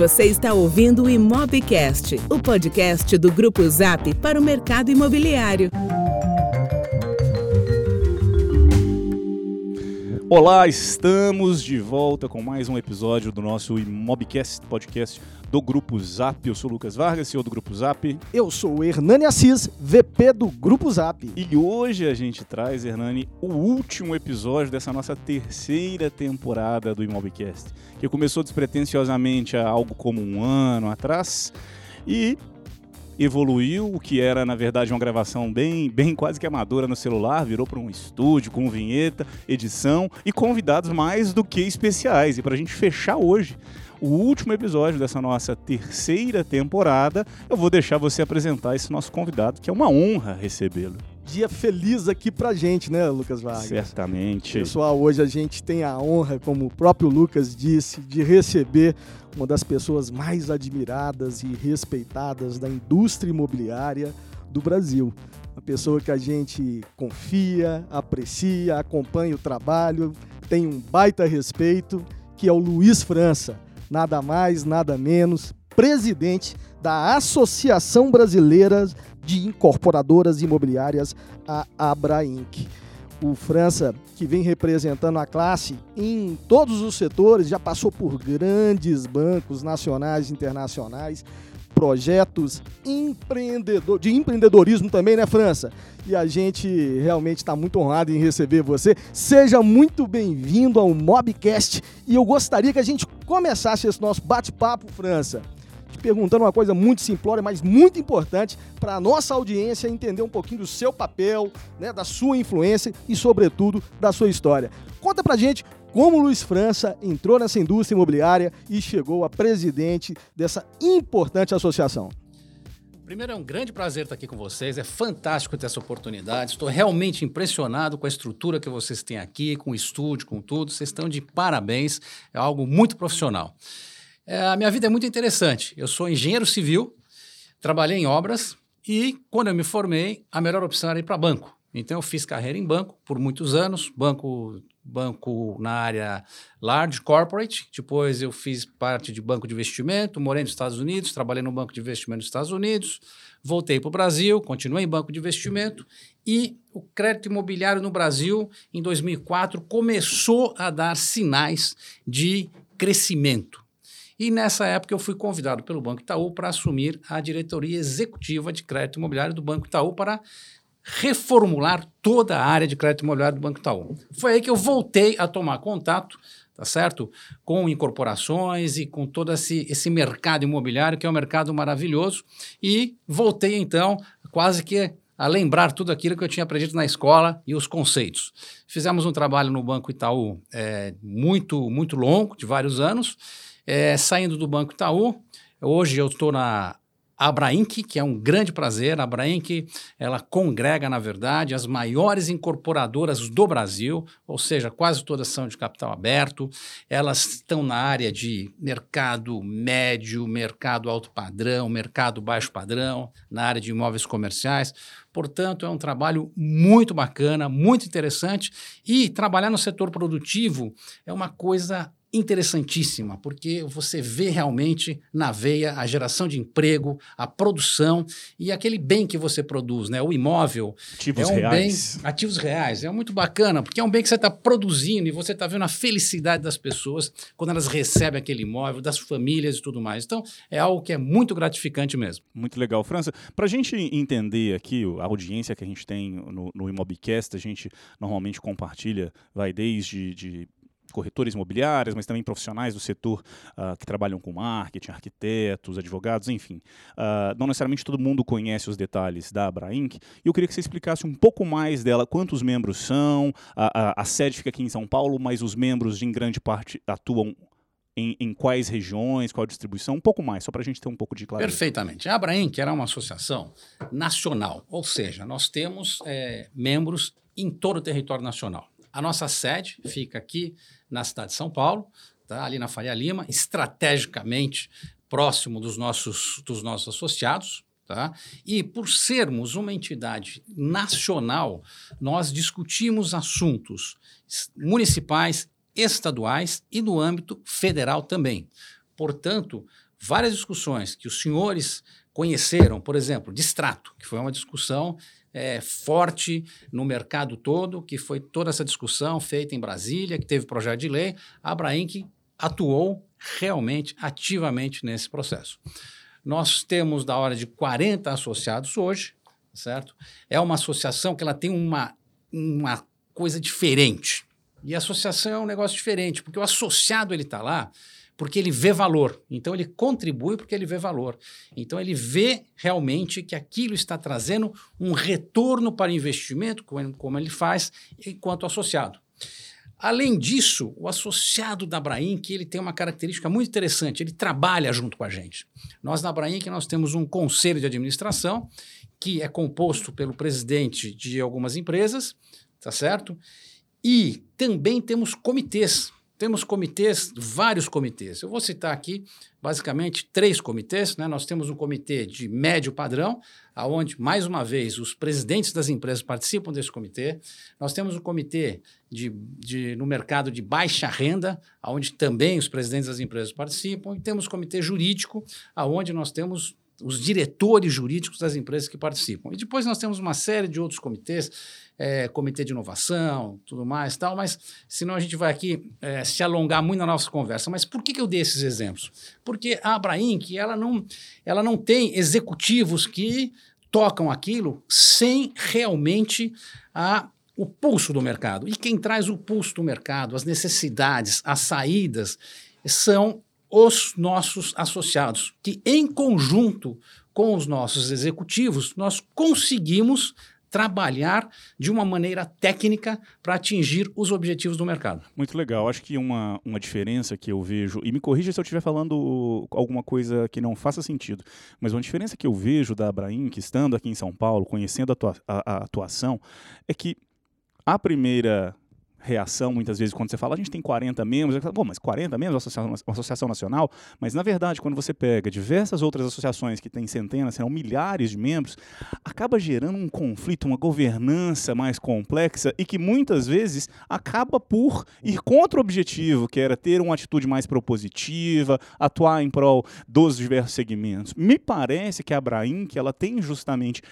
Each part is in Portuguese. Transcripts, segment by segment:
Você está ouvindo o Imobcast, o podcast do Grupo Zap para o mercado imobiliário. Olá, estamos de volta com mais um episódio do nosso Imobcast, podcast do Grupo Zap. Eu sou o Lucas Vargas, CEO do Grupo Zap. Eu sou o Hernani Assis, VP do Grupo Zap. E hoje a gente traz, Hernani, o último episódio dessa nossa terceira temporada do Imobcast, que começou despretensiosamente há algo como um ano atrás e evoluiu, o que era na verdade uma gravação bem, bem quase que amadora no celular, virou para um estúdio com vinheta, edição e convidados mais do que especiais. E para a gente fechar hoje o último episódio dessa nossa terceira temporada, eu vou deixar você apresentar esse nosso convidado, que é uma honra recebê-lo. Dia feliz aqui pra gente, né, Lucas Vargas? Certamente. Pessoal, hoje a gente tem a honra, como o próprio Lucas disse, de receber uma das pessoas mais admiradas e respeitadas da indústria imobiliária do Brasil. Uma pessoa que a gente confia, aprecia, acompanha o trabalho, tem um baita respeito, que é o Luiz França nada mais, nada menos, presidente da Associação Brasileira de Incorporadoras Imobiliárias, a Abra Inc. O França, que vem representando a classe em todos os setores, já passou por grandes bancos nacionais e internacionais, projetos empreendedor, de empreendedorismo também, né, França? E a gente realmente está muito honrado em receber você. Seja muito bem-vindo ao Mobcast e eu gostaria que a gente começasse esse nosso bate-papo, França, perguntando uma coisa muito simplória, mas muito importante para a nossa audiência entender um pouquinho do seu papel, né, da sua influência e, sobretudo, da sua história. Conta pra gente como Luiz França entrou nessa indústria imobiliária e chegou a presidente dessa importante associação. Primeiro, é um grande prazer estar aqui com vocês. É fantástico ter essa oportunidade. Estou realmente impressionado com a estrutura que vocês têm aqui, com o estúdio, com tudo. Vocês estão de parabéns. É algo muito profissional. É, a minha vida é muito interessante. Eu sou engenheiro civil, trabalhei em obras e, quando eu me formei, a melhor opção era ir para banco. Então, eu fiz carreira em banco por muitos anos, banco banco na área large corporate, depois eu fiz parte de banco de investimento, morei nos Estados Unidos, trabalhei no banco de investimento nos Estados Unidos, voltei para o Brasil, continuei em banco de investimento e o crédito imobiliário no Brasil, em 2004, começou a dar sinais de crescimento. E nessa época eu fui convidado pelo Banco Itaú para assumir a diretoria executiva de crédito imobiliário do Banco Itaú para reformular toda a área de crédito imobiliário do Banco Itaú. Foi aí que eu voltei a tomar contato, tá certo? Com incorporações e com todo esse, esse mercado imobiliário, que é um mercado maravilhoso, e voltei então quase que a lembrar tudo aquilo que eu tinha aprendido na escola e os conceitos. Fizemos um trabalho no Banco Itaú é, muito, muito longo, de vários anos, é, saindo do Banco Itaú, hoje eu estou na Abrainc, que é um grande prazer. A Abrainc, ela congrega, na verdade, as maiores incorporadoras do Brasil, ou seja, quase todas são de capital aberto. Elas estão na área de mercado médio, mercado alto padrão, mercado baixo padrão, na área de imóveis comerciais. Portanto, é um trabalho muito bacana, muito interessante. E trabalhar no setor produtivo é uma coisa interessantíssima, porque você vê realmente na veia a geração de emprego, a produção e aquele bem que você produz, né? O imóvel ativos é um reais. bem ativos reais, é muito bacana, porque é um bem que você está produzindo e você está vendo a felicidade das pessoas quando elas recebem aquele imóvel, das famílias e tudo mais. Então, é algo que é muito gratificante mesmo. Muito legal, França. Para a gente entender aqui a audiência que a gente tem no, no Imobcast, a gente normalmente compartilha, vai desde de corretores imobiliários, mas também profissionais do setor uh, que trabalham com marketing, arquitetos, advogados, enfim. Uh, não necessariamente todo mundo conhece os detalhes da Abra Inc. E eu queria que você explicasse um pouco mais dela, quantos membros são, a, a, a sede fica aqui em São Paulo, mas os membros em grande parte atuam em, em, quais regiões, qual a distribuição, um pouco mais, só para a gente ter um pouco de clareza. Perfeitamente. A Abraim, que era uma associação nacional, ou seja, nós temos é, membros em todo o território nacional. A nossa sede fica aqui na cidade de São Paulo, tá? ali na Faria Lima, estrategicamente próximo dos nossos, dos nossos associados. Tá? E por sermos uma entidade nacional, nós discutimos assuntos municipais, estaduais e no âmbito federal também. portanto, várias discussões que os senhores conheceram, por exemplo, Distrato, que foi uma discussão é, forte no mercado todo, que foi toda essa discussão feita em Brasília, que teve projeto de lei, a Abrainc atuou realmente, ativamente nesse processo. Nós temos da hora de 40 associados hoje, certo? É uma associação que ela tem uma, uma coisa diferente. E associação é um negócio diferente, porque o associado ele está lá porque ele vê valor. Então ele contribui porque ele vê valor. Então ele vê realmente que aquilo está trazendo um retorno para o investimento, como ele faz, enquanto associado. Além disso, o associado da Brainc ele tem uma característica muito interessante, ele trabalha junto com a gente. Nós na Brainc nós temos um conselho de administração que é composto pelo presidente de algumas empresas, tá certo? E também temos comitês temos comitês, vários comitês. Eu vou citar aqui, basicamente, três comitês. Né? Nós temos um comitê de médio padrão, aonde, mais uma vez, os presidentes das empresas participam desse comitê. Nós temos um comitê de, de, no mercado de baixa renda, onde também os presidentes das empresas participam. E temos comitê jurídico, aonde nós temos os diretores jurídicos das empresas que participam. E depois nós temos uma série de outros comitês, é, comitê de inovação, tudo mais tal, mas senão a gente vai aqui é, se alongar muito na nossa conversa. Mas por que, que eu dei esses exemplos? Porque a Abrainc, ela não, ela não tem executivos que tocam aquilo sem realmente a o pulso do mercado. E quem traz o pulso do mercado, as necessidades, as saídas, são os nossos associados, que em conjunto com os nossos executivos, nós conseguimos trabalhar de uma maneira técnica para atingir os objetivos do mercado. Muito legal. Acho que uma, uma diferença que eu vejo, e me corrija se eu estiver falando alguma coisa que não faça sentido, mas uma diferença que eu vejo da Abraim, que estando aqui em São Paulo, conhecendo a, atua a, a atuação, é que a primeira reação muitas vezes quando você fala a gente tem 40 membros, Pô, mas 40 membros, associação, associação nacional, mas na verdade quando você pega diversas outras associações que têm centenas, serão milhares de membros, acaba gerando um conflito, uma governança mais complexa e que muitas vezes acaba por ir contra o objetivo, que era ter uma atitude mais propositiva, atuar em prol dos diversos segmentos. Me parece que a Abraim, que ela tem justamente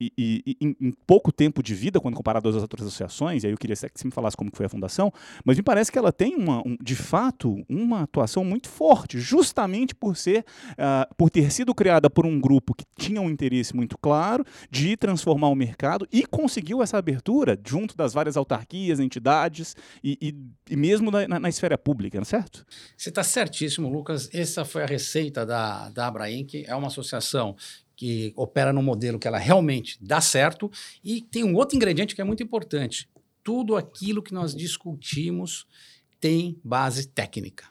e, e, em, pouco tempo de vida, quando comparado às outras associações, e aí eu queria que você me falasse como foi a fundação, mas me parece que ela tem, uma, um, de fato, uma atuação muito forte, justamente por ser, uh, por ter sido criada por um grupo que tinha um interesse muito claro de transformar o mercado e conseguiu essa abertura junto das várias autarquias, entidades e, e mesmo na, na, na, esfera pública, não é certo? Você está certíssimo, Lucas. Essa foi a receita da, da Abraim, que é uma associação que opera num modelo que ela realmente dá certo. E tem um outro ingrediente que é muito importante. Tudo aquilo que nós discutimos tem base técnica.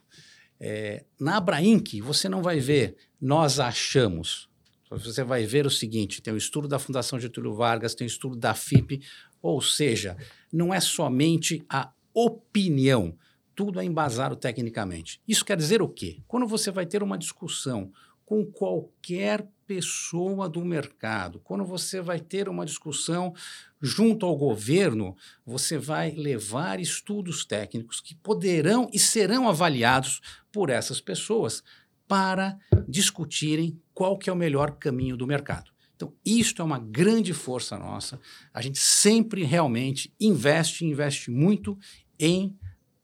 É, na Abrainc, você não vai ver nós achamos. Você vai ver o seguinte: tem o estudo da Fundação Getúlio Vargas, tem o estudo da FIP, ou seja, não é somente a opinião, tudo é embasado tecnicamente. Isso quer dizer o quê? Quando você vai ter uma discussão com qualquer pessoa do mercado. Quando você vai ter uma discussão junto ao governo, você vai levar estudos técnicos que poderão e serão avaliados por essas pessoas para discutirem qual que é o melhor caminho do mercado. Então, isto é uma grande força nossa. A gente sempre realmente investe, investe muito em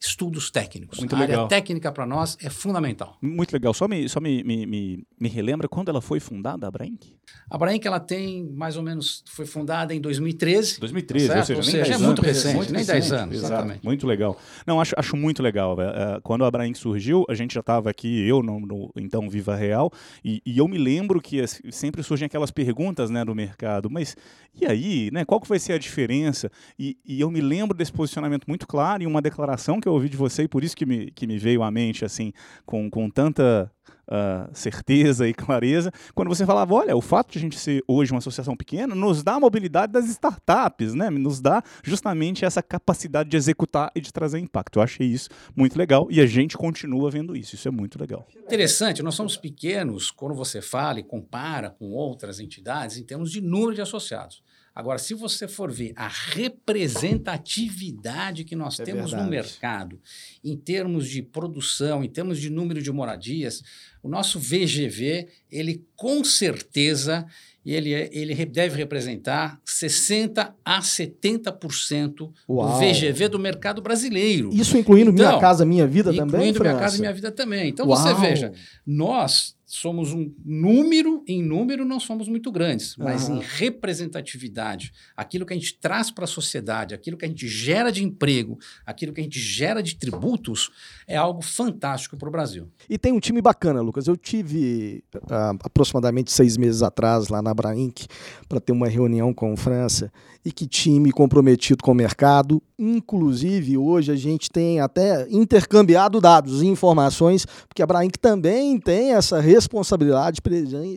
estudos técnicos. Muito a legal. área técnica para nós é fundamental. Muito legal. Só me, só me, me, me, me relembra quando ela foi fundada, a Brainc? A Brainc ela tem mais ou menos foi fundada em 2013. 2013, tá ou seja, ou seja é muito recente, muito nem 10 anos. Exato. Exatamente. Muito legal. Não, acho, acho muito legal. Uh, quando a Brainc surgiu, a gente já estava aqui, eu no, no, então Viva Real, e, e, eu me lembro que sempre surgem aquelas perguntas né, do mercado, mas e aí, né, qual que vai ser a diferença? E, e eu me lembro desse posicionamento muito claro e uma declaração que eu ouvi de você, e por isso que me, que me veio à mente assim, com, com tanta uh, certeza e clareza, quando você falava, olha, o fato de a gente ser hoje uma associação pequena nos dá a mobilidade das startups, né? nos dá justamente essa capacidade de executar e de trazer impacto. Eu achei isso muito legal e a gente continua vendo isso, isso é muito legal. Interessante, nós somos pequenos quando você fala e compara com outras entidades em termos de número de associados. Agora, se você for ver a representatividade que nós É temos verdade. no mercado, em termos de produção, em termos de número de moradias, o nosso VGV, ele com certeza ele, é- ele deve representar 60 a 70% Uau. do VGV do mercado brasileiro. Isso incluindo Minha Então, Casa Minha Vida também, Incluindo Minha? Casa e Minha Vida também. Então você Uau. veja, nós somos um número, em número não somos muito grandes, mas Aham. em representatividade, aquilo que a gente traz para a sociedade, aquilo que a gente gera de emprego, aquilo que a gente gera de tributos, é algo fantástico para o Brasil. E tem um time bacana, Lucas. Eu tive ah, aproximadamente seis meses atrás lá na Brainc para ter uma reunião com França. E que time comprometido com o mercado. Inclusive, hoje a gente tem até intercambiado dados e informações, porque a Brainc também tem essa responsabilidade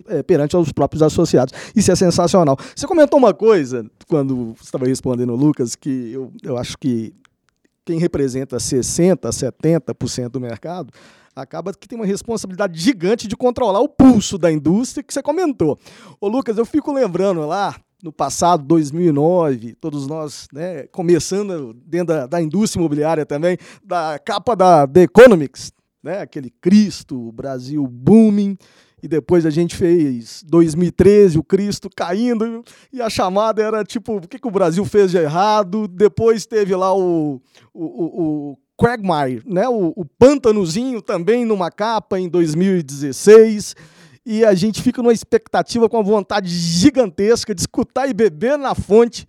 eh, perante aos próprios associados. Isso é sensacional. Você comentou uma coisa quando estava respondendo o Lucas, que eu, eu acho que quem representa 60%, 70% do mercado, acaba que tem uma responsabilidade gigante de controlar o pulso da indústria que você comentou. Ô Lucas, eu fico lembrando lá no passado, 2009, todos nós, né, começando dentro da, da indústria imobiliária também, da capa da The Economics, né, aquele Cristo, Brasil booming, e depois a gente fez 2013, o Cristo caindo, e a chamada era tipo, o que, que o Brasil fez de errado? Depois teve lá o, o, o, o Quagmire, né? O, o Pântanozinho também numa capa em 2016. E a gente fica numa expectativa com uma vontade gigantesca de escutar e beber na fonte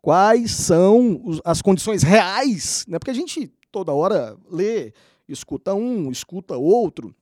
quais são as condições reais, né? Porque a gente toda hora lê, escuta um, escuta outro,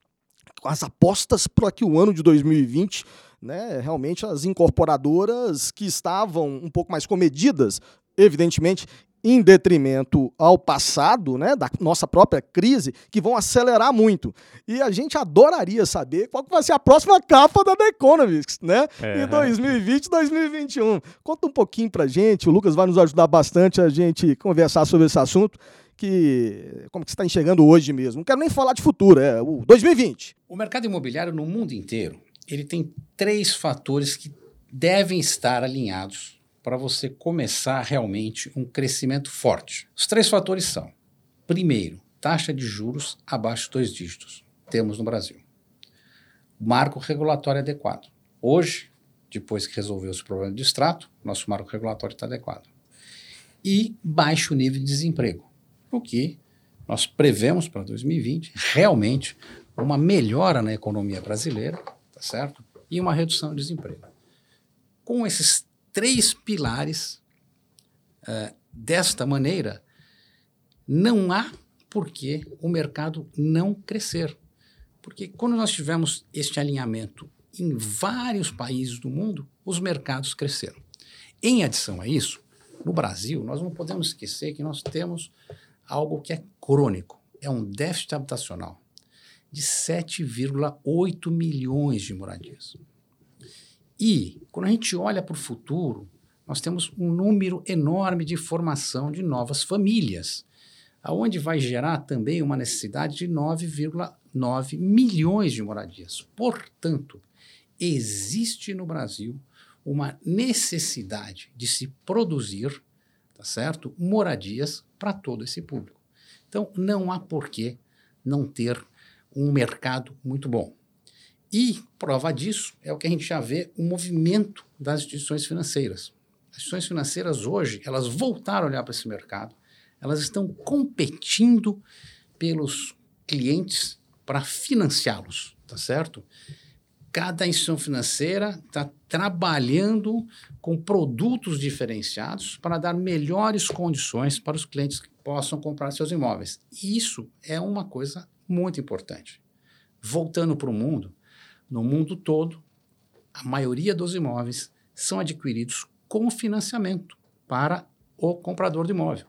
as apostas para que o ano de 2020, né, realmente as incorporadoras que estavam um pouco mais comedidas, evidentemente, em detrimento ao passado, né, da nossa própria crise, que vão acelerar muito. E a gente adoraria saber qual vai ser a próxima capa da The Economist, né? É. Em 2020, 2021. Conta um pouquinho pra gente, o Lucas vai nos ajudar bastante a gente conversar sobre esse assunto, que como que você está enxergando hoje mesmo. Não quero nem falar de futuro, é o 2020. O mercado imobiliário no mundo inteiro, ele tem três fatores que devem estar alinhados para você começar realmente um crescimento forte. Os três fatores são: primeiro, taxa de juros abaixo de dois dígitos. Temos no Brasil. Marco regulatório adequado. Hoje, depois que resolveu esse problema de extrato, nosso marco regulatório está adequado. E baixo nível de desemprego, o que nós prevemos para 2020 realmente uma melhora na economia brasileira, tá certo? E uma redução do desemprego. Com esses três pilares, eh, desta maneira, não há por que o mercado não crescer. Porque quando nós tivemos este alinhamento em vários países do mundo, os mercados cresceram. Em adição a isso, no Brasil, nós não podemos esquecer que nós temos algo que é crônico, é um déficit habitacional de 7,8 milhões de moradias. E, quando a gente olha para o futuro, nós temos um número enorme de formação de novas famílias, aonde vai gerar também uma necessidade de 9,9 milhões de moradias. Portanto, existe no Brasil uma necessidade de se produzir, tá certo? Moradias para todo esse público. Então, não há porquê não ter um mercado muito bom. E prova disso é o que a gente já vê o movimento das instituições financeiras. As instituições financeiras hoje, elas voltaram a olhar para esse mercado, elas estão competindo pelos clientes para financiá-los, tá certo? Cada instituição financeira está trabalhando com produtos diferenciados para dar melhores condições para os clientes que possam comprar seus imóveis. E isso é uma coisa muito importante. Voltando para o mundo, no mundo todo, a maioria dos imóveis são adquiridos com financiamento para o comprador de imóvel.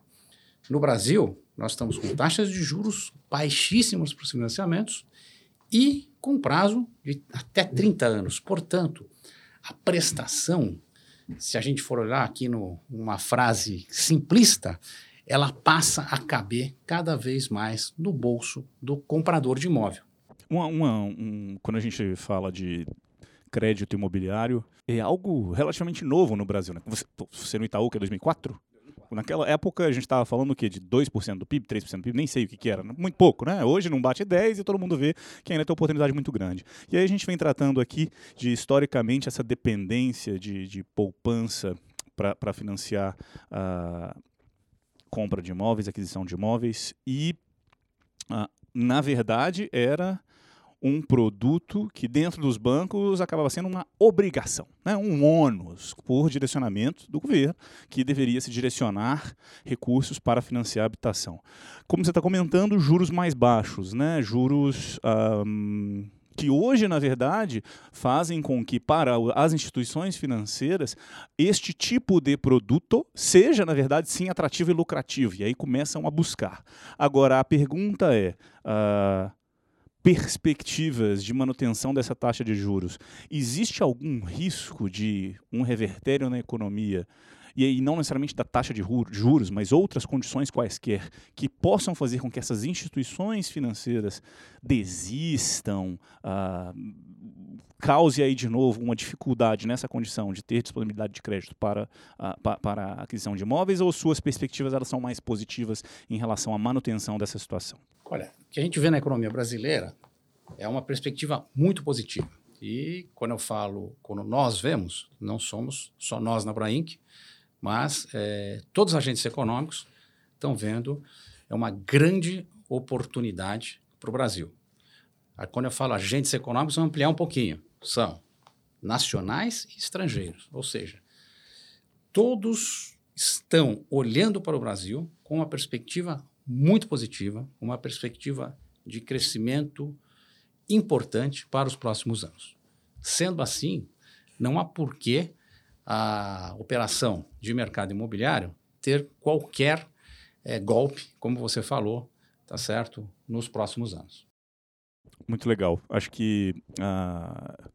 No Brasil, nós estamos com taxas de juros baixíssimas para os financiamentos e com prazo de até 30 anos. Portanto, a prestação, se a gente for olhar aqui numa frase simplista, ela passa a caber cada vez mais no bolso do comprador de imóvel. Uma- uma- um- quando a gente fala de crédito imobiliário é algo relativamente novo no Brasil. Né? Você, você no Itaú, que é 2004? Naquela época a gente estava falando o quê? De 2% do PIB, 3% do PIB, nem sei o que, que era. Muito pouco, né? Hoje não bate 10 e todo mundo vê que ainda tem oportunidade muito grande. E aí a gente vem tratando aqui de historicamente essa dependência de, de poupança para financiar a compra de imóveis, aquisição de imóveis e, uh, na verdade, era um produto que dentro dos bancos acabava sendo uma obrigação, né? um ônus por direcionamento do governo, que deveria se direcionar recursos para financiar a habitação. Como você está comentando, juros mais baixos, né? juros um, que hoje, na verdade, fazem com que para as instituições financeiras este tipo de produto seja, na verdade, sim atrativo e lucrativo. E aí começam a buscar. Agora, a pergunta é. Uh, perspectivas de manutenção dessa taxa de juros, existe algum risco de um revertério na economia? E aí não necessariamente da taxa de juros, mas outras condições quaisquer que possam fazer com que essas instituições financeiras desistam, ah, cause aí de novo uma dificuldade nessa condição de ter disponibilidade de crédito para, pa, para a aquisição de imóveis ou suas perspectivas elas são mais positivas em relação à manutenção dessa situação? Olha, o que a gente vê na economia brasileira é uma perspectiva muito positiva. E quando eu falo, quando nós vemos, não somos só nós na Brainc, mas é, todos os agentes econômicos estão vendo é uma grande oportunidade para o Brasil. Aí, quando eu falo agentes econômicos, vou ampliar um pouquinho. São nacionais e estrangeiros, ou seja, todos estão olhando para o Brasil com uma perspectiva muito positiva, uma perspectiva de crescimento importante para os próximos anos. Sendo assim, não há porquê a operação de mercado imobiliário ter qualquer é, golpe, como você falou, tá certo, nos próximos anos. Muito legal. Acho que uh,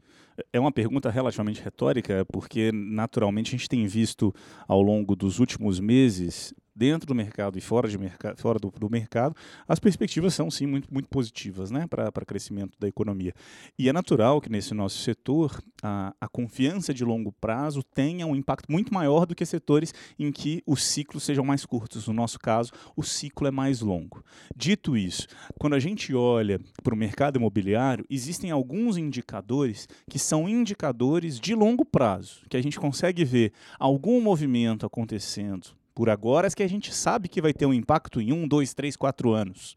é uma pergunta relativamente retórica, porque naturalmente a gente tem visto ao longo dos últimos meses dentro do mercado e fora, de mercado, fora do, do, mercado, as perspectivas são sim muito, muito positivas né, para crescimento da economia. E é natural que nesse nosso setor a, a confiança de longo prazo tenha um impacto muito maior do que setores em que os ciclos sejam mais curtos. No nosso caso, o ciclo é mais longo. Dito isso, quando a gente olha para o mercado imobiliário, existem alguns indicadores que são indicadores de longo prazo, que a gente consegue ver algum movimento acontecendo por agora, que a gente sabe que vai ter um impacto em um, dois, três, quatro anos.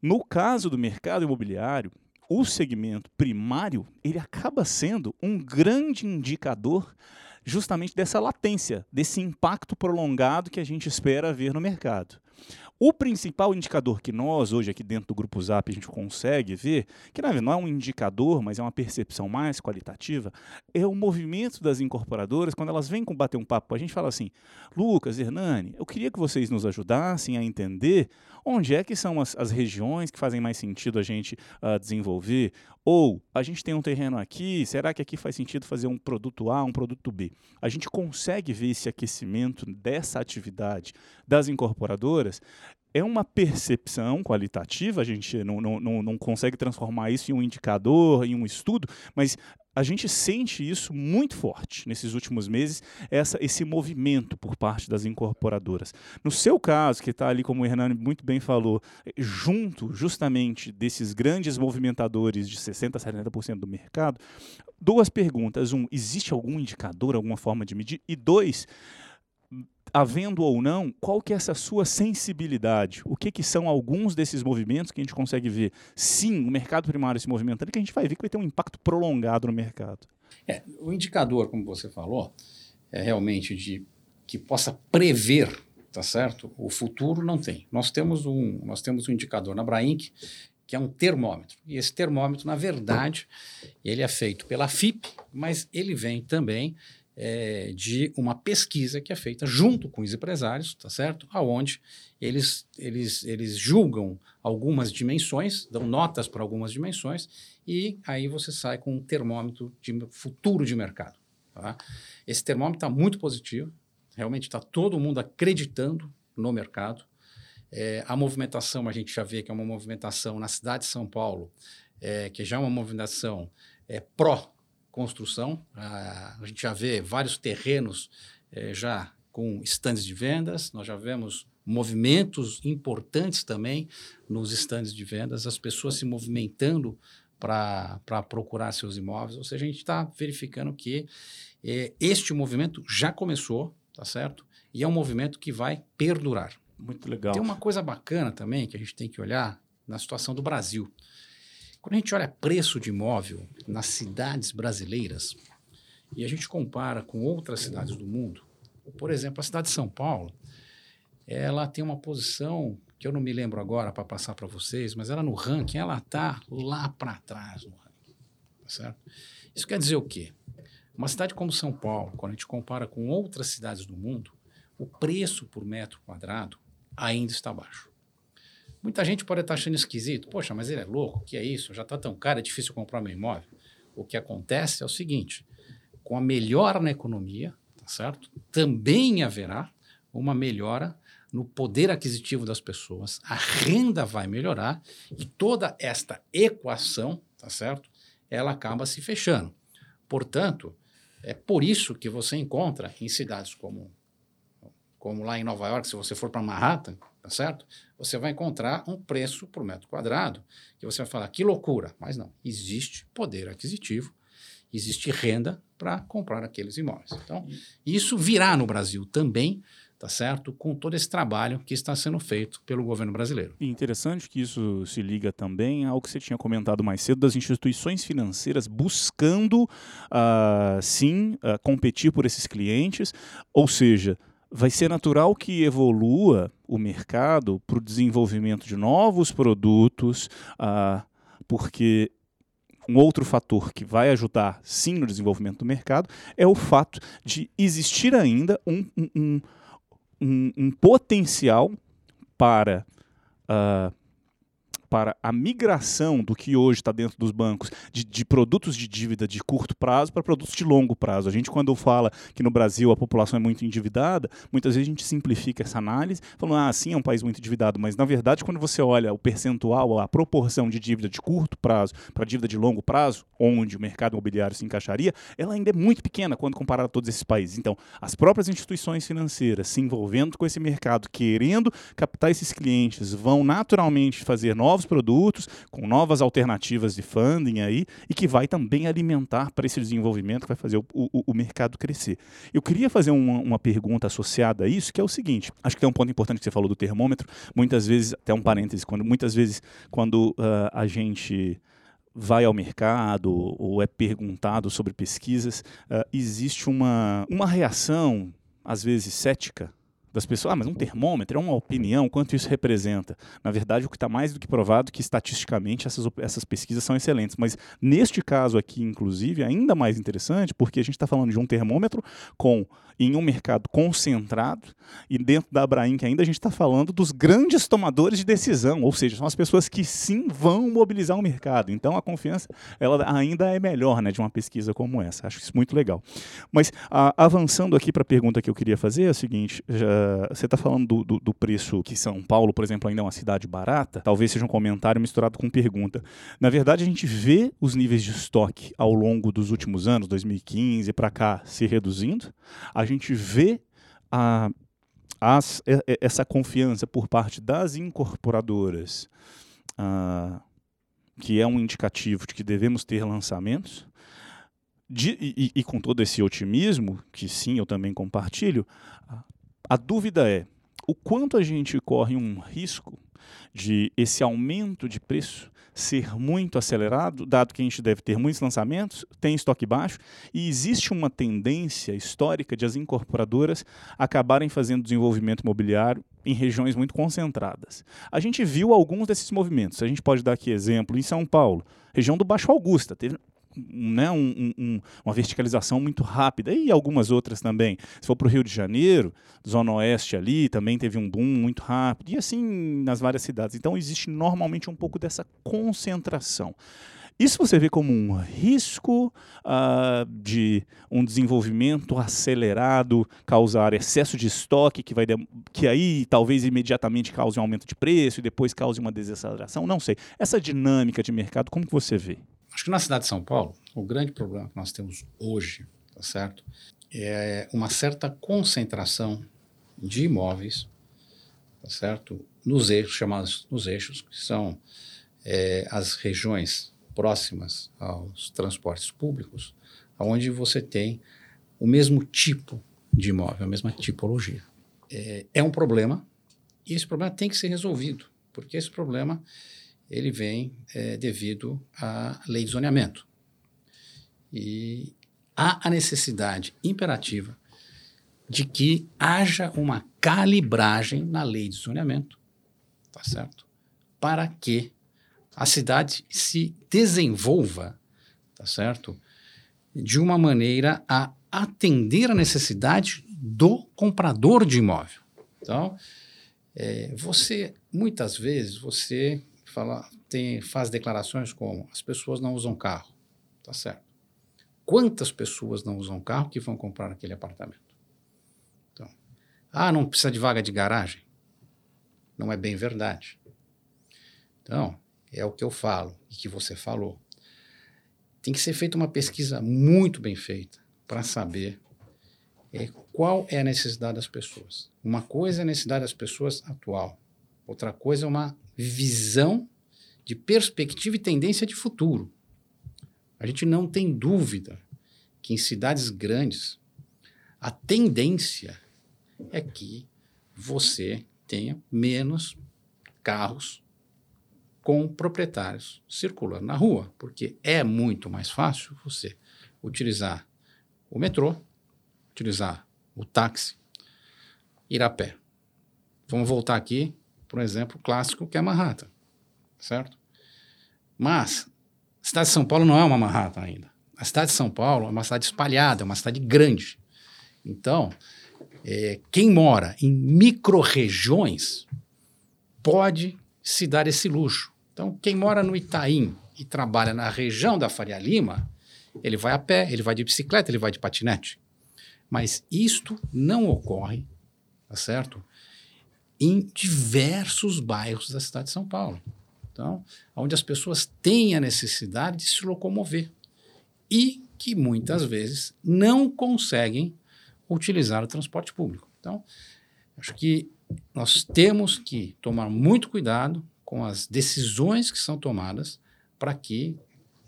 No caso do mercado imobiliário, o segmento primário ele acaba sendo um grande indicador justamente dessa latência, desse impacto prolongado que a gente espera ver no mercado. O principal indicador que nós, hoje aqui dentro do Grupo Zap, a gente consegue ver, que não é um indicador, mas é uma percepção mais qualitativa, é o movimento das incorporadoras quando elas vêm bater um papo. A gente fala assim, Lucas, Hernani, eu queria que vocês nos ajudassem a entender onde é que são as, as regiões que fazem mais sentido a gente uh, desenvolver, ou a gente tem um terreno aqui, será que aqui faz sentido fazer um produto A, um produto B? A gente consegue ver esse aquecimento dessa atividade das incorporadoras é uma percepção qualitativa, a gente não, não, não consegue transformar isso em um indicador, em um estudo, mas a gente sente isso muito forte nesses últimos meses, essa, esse movimento por parte das incorporadoras. No seu caso, que está ali, como o Hernani muito bem falou, junto justamente desses grandes movimentadores de 60% a 70% do mercado, duas perguntas. Um, existe algum indicador, alguma forma de medir? E dois, havendo ou não, qual que é essa sua sensibilidade? O que, que são alguns desses movimentos que a gente consegue ver? Sim, o mercado primário se movimentando, que a gente vai ver que vai ter um impacto prolongado no mercado. É, o indicador, como você falou, é realmente de que possa prever, tá certo? O futuro não tem. Nós temos um, nós temos um indicador na Brainc que é um termômetro. E esse termômetro, na verdade, ele é feito pela FIP, mas ele vem também é, de uma pesquisa que é feita junto com os empresários, tá certo? Aonde eles, eles, eles julgam algumas dimensões, dão notas para algumas dimensões, e aí você sai com um termômetro de futuro de mercado. Tá? Esse termômetro está muito positivo, realmente está todo mundo acreditando no mercado. É, a movimentação, a gente já vê que é uma movimentação na cidade de São Paulo, é, que já é uma movimentação é, pró construção. a gente já vê vários terrenos eh, já com estandes de vendas, nós já vemos movimentos importantes também nos estandes de vendas, as pessoas se movimentando para procurar seus imóveis. Ou seja, a gente está verificando que eh, este movimento já começou, tá certo? E é um movimento que vai perdurar. Muito legal. Tem uma coisa bacana também que a gente tem que olhar na situação do Brasil. Quando a gente olha preço de imóvel nas cidades brasileiras e a gente compara com outras cidades do mundo, por exemplo, a cidade de São Paulo, ela tem uma posição que eu não me lembro agora para passar para vocês, mas ela no ranking, ela está lá para trás no ranking. Tá certo? Isso quer dizer o quê? Uma cidade como São Paulo, quando a gente compara com outras cidades do mundo, o preço por metro quadrado ainda está baixo. Muita gente pode estar achando esquisito. Poxa, mas ele é louco, o que é isso? Já está tão caro, é difícil comprar meu imóvel. O que acontece é o seguinte: com a melhora na economia, tá certo? Também haverá uma melhora no poder aquisitivo das pessoas, a renda vai melhorar e toda esta equação, tá certo? Ela acaba se fechando. Portanto, é por isso que você encontra em cidades como como lá em Nova York, se você for para Manhattan, tá certo? Você vai encontrar um preço por metro quadrado que você vai falar que loucura, mas não, existe poder aquisitivo, existe renda para comprar aqueles imóveis. Então, isso virá no Brasil também, tá certo? Com todo esse trabalho que está sendo feito pelo governo brasileiro. E interessante que isso se liga também ao que você tinha comentado mais cedo das instituições financeiras buscando, uh, sim, uh, competir por esses clientes, ou seja, vai ser natural que evolua o mercado para o desenvolvimento de novos produtos, uh, porque um outro fator que vai ajudar sim no desenvolvimento do mercado é o fato de existir ainda um, um, um, um potencial para uh, para a migração do que hoje está dentro dos bancos de, de, produtos de dívida de curto prazo para produtos de longo prazo. A gente, quando fala que no Brasil a população é muito endividada, muitas vezes a gente simplifica essa análise, falando, ah, sim, é um país muito endividado, mas na verdade, quando você olha o percentual, a proporção de dívida de curto prazo para dívida de longo prazo, onde o mercado imobiliário se encaixaria, ela ainda é muito pequena quando comparada a todos esses países. Então, as próprias instituições financeiras se envolvendo com esse mercado, querendo captar esses clientes, vão naturalmente fazer novos novos produtos, com novas alternativas de funding aí, e que vai também alimentar para esse desenvolvimento, que vai fazer o, o, o mercado crescer. Eu queria fazer uma, uma, pergunta associada a isso, que é o seguinte: acho que tem um ponto importante que você falou do termômetro. Muitas vezes, até um parêntese, quando, muitas vezes, quando uh, a gente vai ao mercado ou é perguntado sobre pesquisas, uh, existe uma, uma reação, às vezes cética, das pessoas, ah, mas um termômetro é uma opinião, quanto isso representa? Na verdade, o que está mais do que provado é que estatisticamente essas, essas pesquisas são excelentes. Mas neste caso aqui, inclusive, é ainda mais interessante, porque a gente está falando de um termômetro com em um mercado concentrado e dentro da Abraim, que ainda a gente está falando dos grandes tomadores de decisão, ou seja, são as pessoas que sim vão mobilizar o mercado. Então a confiança ela ainda é melhor né, de uma pesquisa como essa. Acho isso muito legal. Mas a, avançando aqui para a pergunta que eu queria fazer é a seguinte: já, você está falando do, do, do, preço que São Paulo, por exemplo, ainda é uma cidade barata? Talvez seja um comentário misturado com pergunta. Na verdade, a gente vê os níveis de estoque ao longo dos últimos anos, 2015 para cá, se reduzindo. A gente vê a, as, essa confiança por parte das incorporadoras, uh, que é um indicativo de que devemos ter lançamentos, de, e, e, com todo esse otimismo, que sim, eu também compartilho, a dúvida é o quanto a gente corre um risco de esse aumento de preço ser muito acelerado, dado que a gente deve ter muitos lançamentos, tem estoque baixo, e existe uma tendência histórica de as incorporadoras acabarem fazendo desenvolvimento imobiliário em regiões muito concentradas. A gente viu alguns desses movimentos. A gente pode dar aqui exemplo em São Paulo, região do Baixo Augusta, teve né, um, um, uma verticalização muito rápida, e algumas outras também. Se for para o Rio de Janeiro, Zona Oeste ali, também teve um boom muito rápido, e assim nas várias cidades. Então existe normalmente um pouco dessa concentração. Isso você vê como um risco uh, de um desenvolvimento acelerado causar excesso de estoque, que, vai que aí talvez imediatamente cause um aumento de preço e depois cause uma desaceleração? Não sei. Essa dinâmica de mercado, como que você vê? Acho que na cidade de São Paulo, o grande problema que nós temos hoje, tá certo? É uma certa concentração de imóveis, tá certo? Nos eixos, chamados nos eixos, que são é, as regiões próximas aos transportes públicos, onde você tem o mesmo tipo de imóvel, a mesma tipologia. É, é um problema e esse problema tem que ser resolvido, porque esse problema ele vem é, devido à lei de zoneamento. E há a necessidade imperativa de que haja uma calibragem na lei de zoneamento, tá certo? Para que a cidade se desenvolva, tá certo? De uma maneira a atender a necessidade do comprador de imóvel. Então, é, você, muitas vezes, você fala, tem, faz declarações como as pessoas não usam carro, tá certo? Quantas pessoas não usam carro que vão comprar aquele apartamento? Então, ah, não precisa de vaga de garagem? Não é bem verdade. Então, é o que eu falo e que você falou. Tem que ser feita uma pesquisa muito bem feita para saber é, qual é a necessidade das pessoas. Uma coisa é a necessidade das pessoas atual, outra coisa é uma visão de perspectiva e tendência de futuro. A gente não tem dúvida que em cidades grandes a tendência é que você tenha menos carros com proprietários circulando na rua, porque é muito mais fácil você utilizar o metrô, utilizar o táxi, ir a pé. Vamos voltar aqui para um exemplo clássico que é Manhattan, certo? Mas a cidade de São Paulo não é uma Manhattan ainda. A cidade de São Paulo é uma cidade espalhada, é uma cidade grande. Então, é, quem mora em micro-regiões pode se dar esse luxo. Então, quem mora no Itaim e trabalha na região da Faria Lima, ele vai a pé, ele vai de bicicleta, ele vai de patinete. Mas isto não ocorre, tá certo? Em diversos bairros da cidade de São Paulo. Então, onde as pessoas têm a necessidade de se locomover e que muitas vezes não conseguem utilizar o transporte público. Então, acho que nós temos que tomar muito cuidado com as decisões que são tomadas para que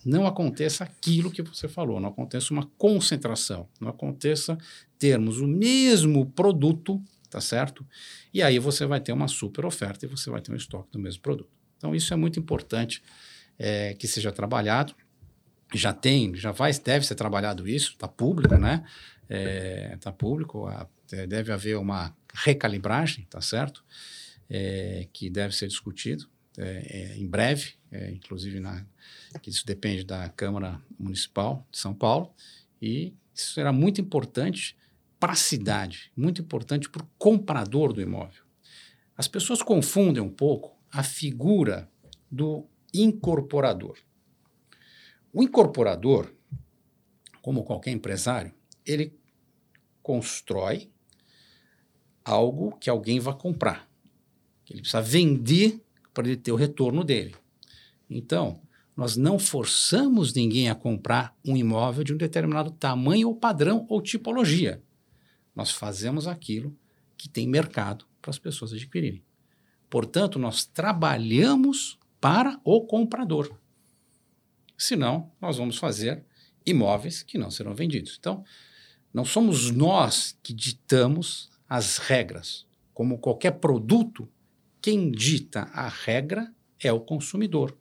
não aconteça aquilo que você falou, não aconteça uma concentração, não aconteça termos o mesmo produto, tá certo? E aí você vai ter uma super oferta e você vai ter um estoque do mesmo produto. Então isso é muito importante é, que seja trabalhado. Já tem, já vai, deve ser trabalhado isso, está público, né? Está é, tá público, a, é, deve haver uma recalibragem, tá certo? É, que deve ser discutido é, é, em breve, é, inclusive na, que isso depende da Câmara Municipal de São Paulo, e isso será muito importante para a cidade, muito importante para o comprador do imóvel. As pessoas confundem um pouco a figura do incorporador. O incorporador, como qualquer empresário, ele constrói algo que alguém vai comprar. Ele precisa vender para ele ter o retorno dele. Então, nós não forçamos ninguém a comprar um imóvel de um determinado tamanho ou padrão ou tipologia. Nós fazemos aquilo que tem mercado para as pessoas adquirirem. Portanto, nós trabalhamos para o comprador. Senão, nós vamos fazer imóveis que não serão vendidos. Então, não somos nós que ditamos as regras. Como qualquer produto, quem dita a regra é o consumidor.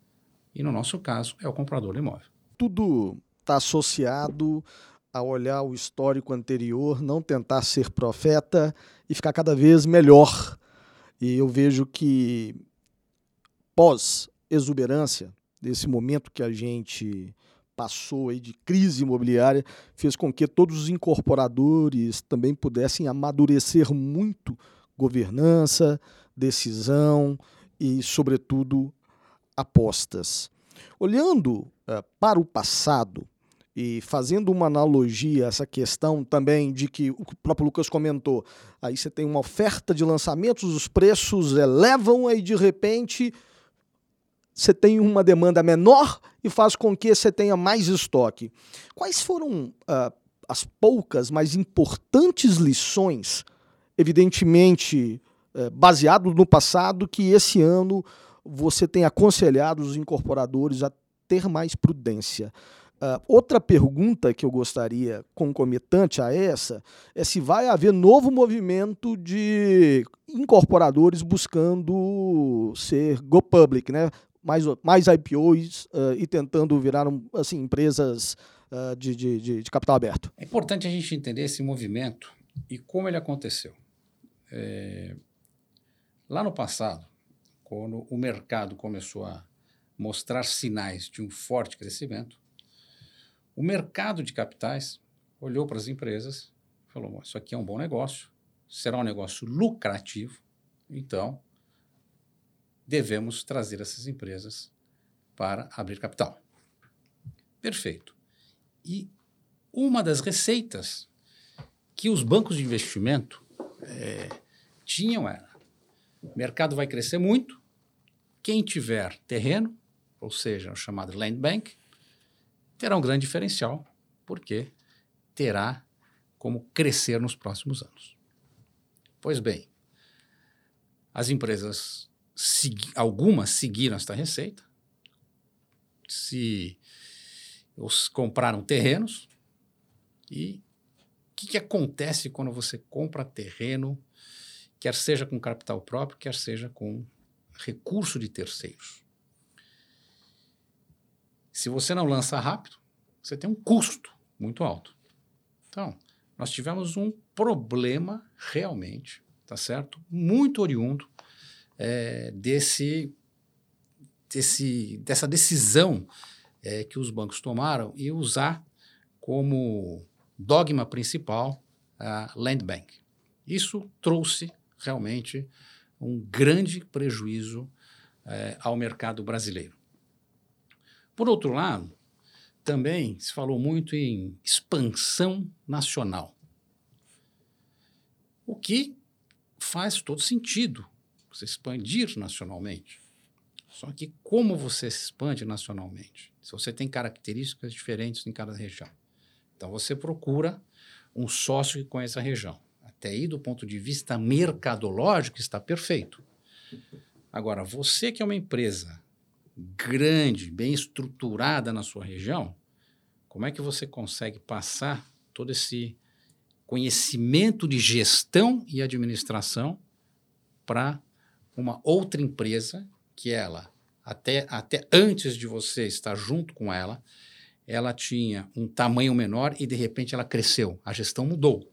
E no nosso caso, é o comprador do imóvel. Tudo está associado a olhar o histórico anterior, não tentar ser profeta e ficar cada vez melhor. E eu vejo que pós-exuberância, desse momento que a gente passou aí de crise imobiliária, fez com que todos os incorporadores também pudessem amadurecer muito governança, decisão e, sobretudo, apostas. Olhando uh, para o passado e fazendo uma analogia essa questão também de que o próprio Lucas comentou, aí você tem uma oferta de lançamentos, os preços elevam e de repente você tem uma demanda menor e faz com que você tenha mais estoque. Quais foram uh, as poucas, mas importantes lições, evidentemente uh, baseado no passado, que esse ano você tem aconselhado os incorporadores a ter mais prudência? Uh, outra pergunta que eu gostaria, concomitante a essa, é se vai haver novo movimento de incorporadores buscando ser go public, né? mais, mais IPOs uh, e tentando virar um, assim, empresas uh, de, de, de, de, capital aberto. É importante a gente entender esse movimento e como ele aconteceu. É... Lá no passado, quando o mercado começou a mostrar sinais de um forte crescimento, o mercado de capitais olhou para as empresas e falou: Isso aqui é um bom negócio, será um negócio lucrativo, então devemos trazer essas empresas para abrir capital. Perfeito. E uma das receitas que os bancos de investimento é, tinham era: o mercado vai crescer muito, quem tiver terreno, ou seja, o chamado land bank, terá um grande diferencial, porque terá como crescer nos próximos anos. Pois bem, as empresas, segui algumas seguiram esta receita, se os compraram terrenos e o que, que acontece quando você compra terreno, quer seja com capital próprio, quer seja com recurso de terceiros? Se você não lança rápido, você tem um custo muito alto. Então, nós tivemos um problema realmente, tá certo? Muito oriundo é, desse, desse, dessa decisão é, que os bancos tomaram e usar como dogma principal a land bank. Isso trouxe realmente um grande prejuízo é, ao mercado brasileiro. Por outro lado, também se falou muito em expansão nacional. O que faz todo sentido, você expandir nacionalmente. Só que como você se expande nacionalmente? Se você tem características diferentes em cada região. Então você procura um sócio que conheça a região. Até aí, do ponto de vista mercadológico, está perfeito. Agora, você que é uma empresa grande, bem estruturada na sua região, como é que você consegue passar todo esse conhecimento de gestão e administração para uma outra empresa que ela, até, até antes de você estar junto com ela, ela tinha um tamanho menor e de repente ela cresceu, a gestão mudou.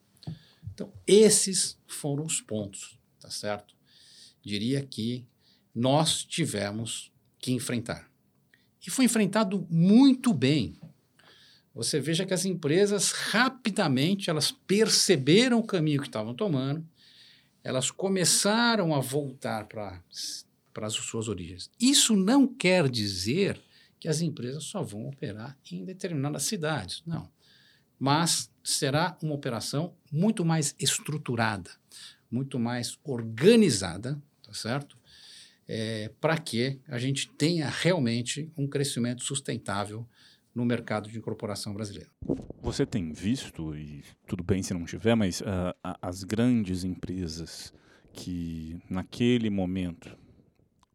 Então, esses foram os pontos, tá certo? Diria que nós tivemos que enfrentar. E foi enfrentado muito bem. Você veja que as empresas rapidamente elas perceberam o caminho que estavam tomando, elas começaram a voltar para para as suas origens. Isso não quer dizer que as empresas só vão operar em determinadas cidades, não. Mas será uma operação muito mais estruturada, muito mais organizada, tá certo? é, para que a gente tenha realmente um crescimento sustentável no mercado de incorporação brasileiro. Você tem visto, e tudo bem se não tiver, mas uh, as grandes empresas que naquele momento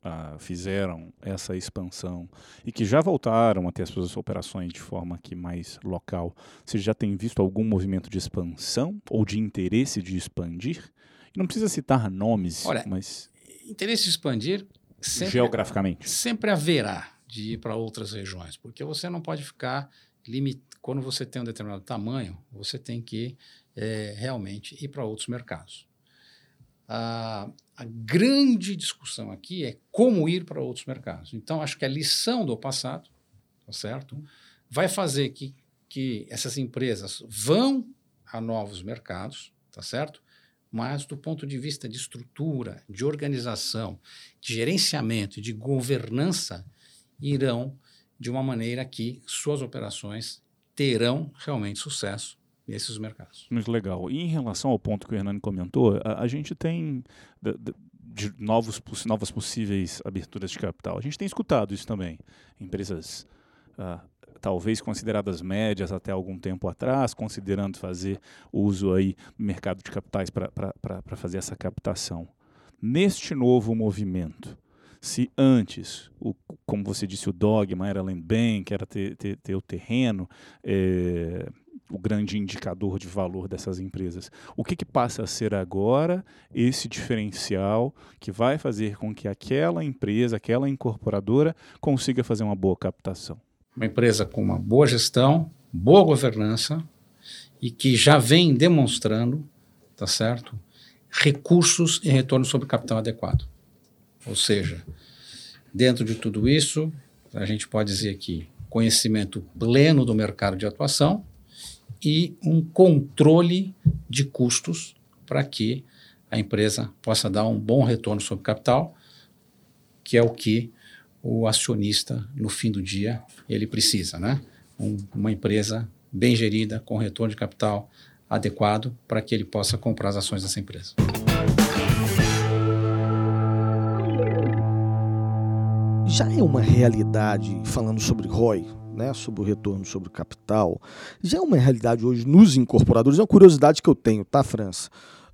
uh, fizeram essa expansão e que já voltaram a ter as suas operações de forma que mais local, você já tem visto algum movimento de expansão ou de interesse de expandir? E não precisa citar nomes, Olha, mas interesse de expandir sempre, geograficamente sempre haverá de ir para outras regiões, porque você não pode ficar limit... quando você tem um determinado tamanho, você tem que é, realmente ir para outros mercados. A, a grande discussão aqui é como ir para outros mercados. Então, acho que a lição do passado, tá certo, vai fazer que, que essas empresas vão a novos mercados, tá certo? mas do ponto de vista de estrutura, de organização, de gerenciamento de governança, irão de uma maneira que suas operações terão realmente sucesso nesses mercados. Muito legal. E em relação ao ponto que o Hernani comentou, a, a gente tem, de novos, novas possíveis aberturas de capital. A gente tem escutado isso também. Empresas uh, talvez consideradas médias até algum tempo atrás, considerando fazer uso aí do mercado de capitais para fazer essa captação. Neste novo movimento, se antes, o, como você disse, o dogma era land bank, era ter, ter, ter o terreno, é, o grande indicador de valor dessas empresas. O que, que passa a ser agora esse diferencial que vai fazer com que aquela empresa, aquela incorporadora consiga fazer uma boa captação? Uma empresa com uma boa gestão, boa governança e que já vem demonstrando, tá certo, recursos e retorno sobre capital adequado. Ou seja, dentro de tudo isso, a gente pode dizer que conhecimento pleno do mercado de atuação, e um controle de custos para que a empresa possa dar um bom retorno sobre capital, que é o que o acionista, no fim do dia, ele precisa, né? Um, uma empresa bem gerida, com retorno de capital adequado, para que ele possa comprar as ações dessa empresa. Já é uma realidade, falando sobre ROI, né, sobre o retorno sobre o capital, já é uma realidade hoje nos incorporadores. É uma curiosidade que eu tenho, tá, França?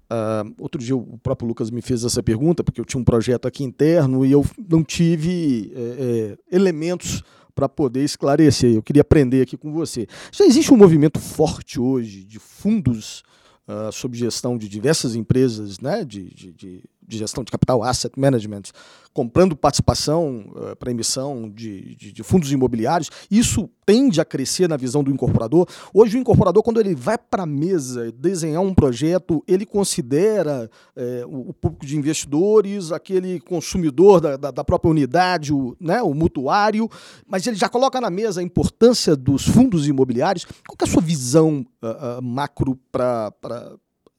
Uh, outro dia o próprio Lucas me fez essa pergunta, porque eu tinha um projeto aqui interno e eu não tive é, é, elementos para poder esclarecer. Eu queria aprender aqui com você. Já existe um movimento forte hoje de fundos uh, sob gestão de diversas empresas né, de, de, de de gestão de capital, asset management, comprando participação uh, para emissão de, de, de, fundos imobiliários, isso tende a crescer na visão do incorporador. Hoje, o incorporador, quando ele vai para a mesa desenhar um projeto, ele considera uh, o, público de investidores, aquele consumidor da, da, da, própria unidade, o, né, o mutuário, mas ele já coloca na mesa a importância dos fundos imobiliários. Qual é a sua visão uh, macro para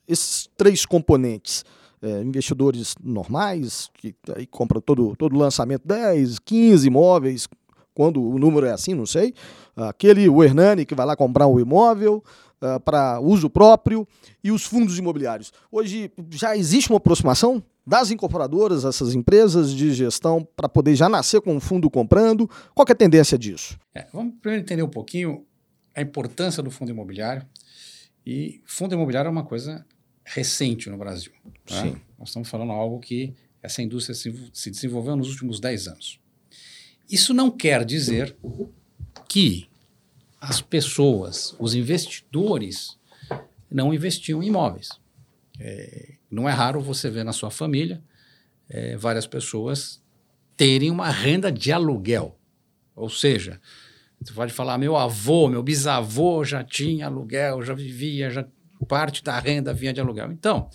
esses três componentes? É, investidores normais, que aí compram todo, todo lançamento 10, 15 imóveis, quando o número é assim, não sei. Aquele, o Hernani, que vai lá comprar um imóvel uh, para uso próprio, e os fundos imobiliários. Hoje já existe uma aproximação das incorporadoras, essas empresas de gestão, para poder já nascer com um fundo comprando. Qual é a tendência disso? É, vamos primeiro entender um pouquinho a importância do fundo imobiliário. E fundo imobiliário é uma coisa recente no Brasil. Tá? Sim. Nós estamos falando algo que essa indústria se, se desenvolveu nos últimos 10 anos. Isso não quer dizer que as pessoas, os investidores, não investiam em imóveis. É, não é raro você ver na sua família é, várias pessoas terem uma renda de aluguel. Ou seja, você pode falar, meu avô, meu bisavô já tinha aluguel, já vivia, já parte da renda vinha de aluguel. Então,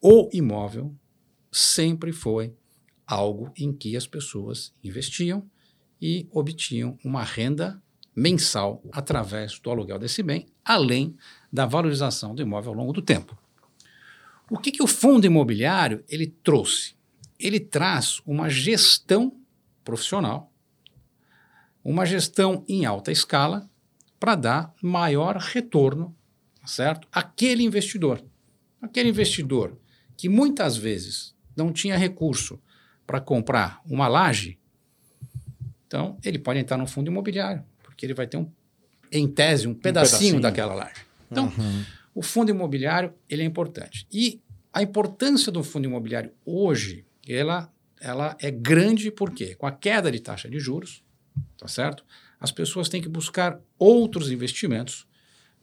o imóvel sempre foi algo em que as pessoas investiam e obtinham uma renda mensal através do aluguel desse bem, além da valorização do imóvel ao longo do tempo. O que, que o fundo imobiliário ele trouxe? Ele traz uma gestão profissional, uma gestão em alta escala para dar maior retorno certo? Aquele investidor, aquele investidor que muitas vezes não tinha recurso para comprar uma laje, então ele pode entrar no fundo imobiliário, porque ele vai ter um, em tese, um pedacinho, um pedacinho. daquela laje. Então, uhum. o fundo imobiliário ele é importante. E a importância do fundo imobiliário hoje, ela, ela é grande porque com a queda de taxa de juros, tá certo? As pessoas têm que buscar outros investimentos